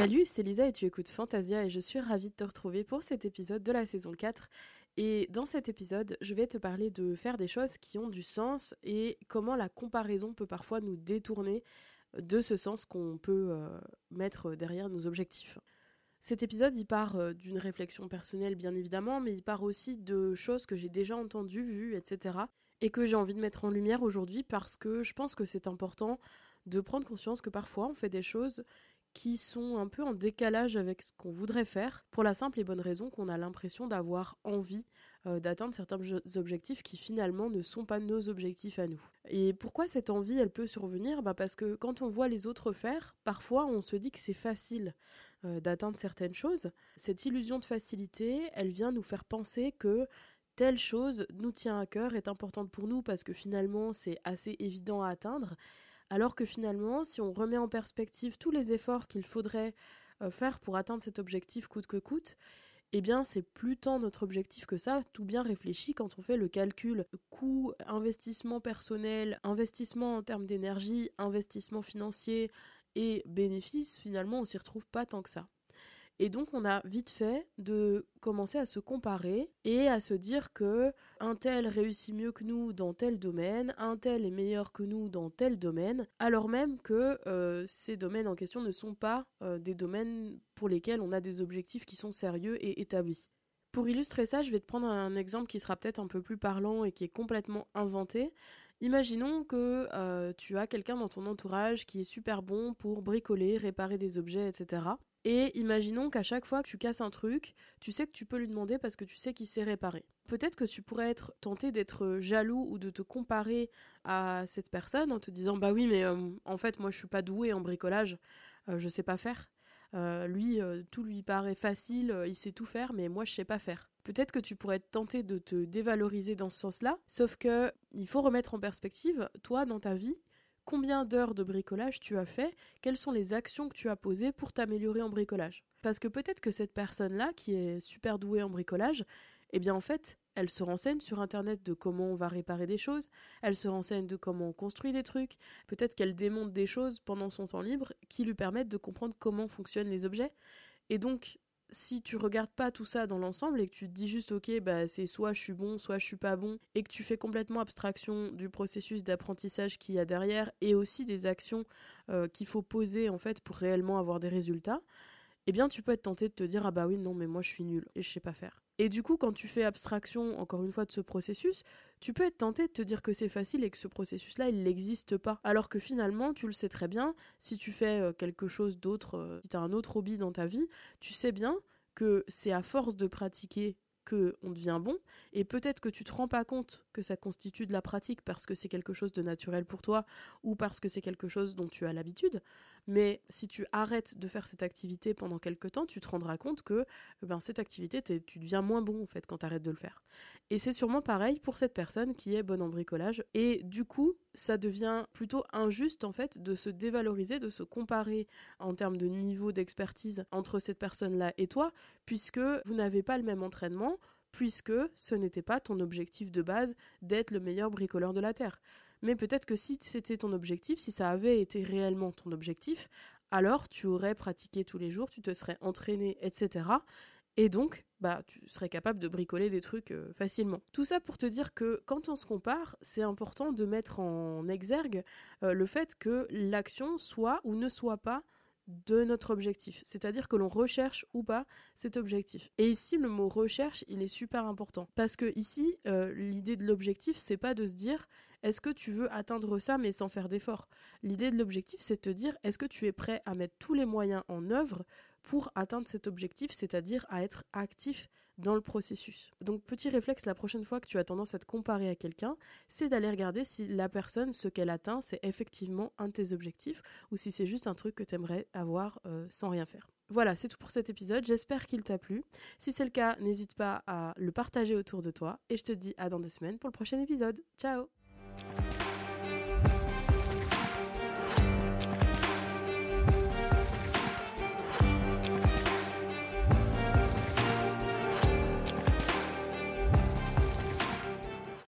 Salut, c'est Lisa et tu écoutes Fantasia et je suis ravie de te retrouver pour cet épisode de la saison 4. Et dans cet épisode, je vais te parler de faire des choses qui ont du sens et comment la comparaison peut parfois nous détourner de ce sens qu'on peut euh, mettre derrière nos objectifs. Cet épisode, il part euh, d'une réflexion personnelle, bien évidemment, mais il part aussi de choses que j'ai déjà entendues, vues, etc. et que j'ai envie de mettre en lumière aujourd'hui parce que je pense que c'est important de prendre conscience que parfois on fait des choses qui sont un peu en décalage avec ce qu'on voudrait faire, pour la simple et bonne raison qu'on a l'impression d'avoir envie euh, d'atteindre certains objectifs qui finalement ne sont pas nos objectifs à nous. Et pourquoi cette envie, elle peut survenir? Bah Parce que quand on voit les autres faire, parfois on se dit que c'est facile euh, d'atteindre certaines choses. Cette illusion de facilité, elle vient nous faire penser que telle chose nous tient à cœur, est importante pour nous parce que finalement c'est assez évident à atteindre, alors que finalement, si on remet en perspective tous les efforts qu'il faudrait euh, faire pour atteindre cet objectif coûte que coûte, eh bien c'est plus tant notre objectif que ça, tout bien réfléchi quand on fait le calcul coût, investissement personnel, investissement en termes d'énergie, investissement financier et bénéfices, finalement on s'y retrouve pas tant que ça. Et donc on a vite fait de commencer à se comparer et à se dire que un tel réussit mieux que nous dans tel domaine, un tel est meilleur que nous dans tel domaine, alors même que euh, ces domaines en question ne sont pas euh, des domaines pour lesquels on a des objectifs qui sont sérieux et établis. Pour illustrer ça, je vais te prendre un exemple qui sera peut-être un peu plus parlant et qui est complètement inventé. Imaginons que euh, tu as quelqu'un dans ton entourage qui est super bon pour bricoler, réparer des objets, etc. Et imaginons qu'à chaque fois que tu casses un truc, tu sais que tu peux lui demander parce que tu sais qu'il sait réparer. Peut-être que tu pourrais être tenté d'être jaloux ou de te comparer à cette personne en te disant bah oui mais euh, en fait moi je suis pas doué en bricolage, euh, je sais pas faire. Euh, lui tout lui paraît facile, il sait tout faire mais moi je sais pas faire. Peut-être que tu pourrais être tenté de te dévaloriser dans ce sens-là, sauf que il faut remettre en perspective toi dans ta vie combien d'heures de bricolage tu as fait, quelles sont les actions que tu as posées pour t'améliorer en bricolage. Parce que peut-être que cette personne-là, qui est super douée en bricolage, eh bien en fait, elle se renseigne sur Internet de comment on va réparer des choses, elle se renseigne de comment on construit des trucs, peut-être qu'elle démonte des choses pendant son temps libre qui lui permettent de comprendre comment fonctionnent les objets. Et donc, si tu regardes pas tout ça dans l'ensemble et que tu te dis juste ok bah c'est soit je suis bon soit je suis pas bon et que tu fais complètement abstraction du processus d'apprentissage qu'il y a derrière et aussi des actions euh, qu'il faut poser en fait pour réellement avoir des résultats eh bien tu peux être tenté de te dire ah bah oui non mais moi je suis nul et je sais pas faire. Et du coup quand tu fais abstraction encore une fois de ce processus, tu peux être tenté de te dire que c'est facile et que ce processus là il n'existe pas. Alors que finalement tu le sais très bien, si tu fais euh, quelque chose d'autre, euh, si tu as un autre hobby dans ta vie, tu sais bien que c'est à force de pratiquer que on devient bon. Et peut-être que tu te rends pas compte que ça constitue de la pratique parce que c'est quelque chose de naturel pour toi ou parce que c'est quelque chose dont tu as l'habitude. Mais si tu arrêtes de faire cette activité pendant quelque temps tu te rendras compte que ben cette activité tu deviens moins bon en fait quand tu arrêtes de le faire. Et c'est sûrement pareil pour cette personne qui est bonne en bricolage. Et du coup ça devient plutôt injuste en fait de se dévaloriser, de se comparer en termes de niveau d'expertise entre cette personne-là et toi, puisque vous n'avez pas le même entraînement, puisque ce n'était pas ton objectif de base d'être le meilleur bricoleur de la Terre. Mais peut-être que si c'était ton objectif, si ça avait été réellement ton objectif, alors tu aurais pratiqué tous les jours, tu te serais entraîné, etc. Et donc, bah, tu serais capable de bricoler des trucs euh, facilement. Tout ça pour te dire que quand on se compare, c'est important de mettre en exergue euh, le fait que l'action soit ou ne soit pas de notre objectif, c'est-à-dire que l'on recherche ou pas cet objectif. Et ici, le mot recherche, il est super important parce que ici, euh, l'idée de l'objectif, c'est pas de se dire est-ce que tu veux atteindre ça mais sans faire d'effort. L'idée de l'objectif, c'est de te dire est-ce que tu es prêt à mettre tous les moyens en œuvre pour atteindre cet objectif, c'est-à-dire à être actif dans le processus. Donc petit réflexe la prochaine fois que tu as tendance à te comparer à quelqu'un, c'est d'aller regarder si la personne, ce qu'elle atteint, c'est effectivement un de tes objectifs ou si c'est juste un truc que tu aimerais avoir euh, sans rien faire. Voilà, c'est tout pour cet épisode. J'espère qu'il t'a plu. Si c'est le cas, n'hésite pas à le partager autour de toi. Et je te dis à dans deux semaines pour le prochain épisode. Ciao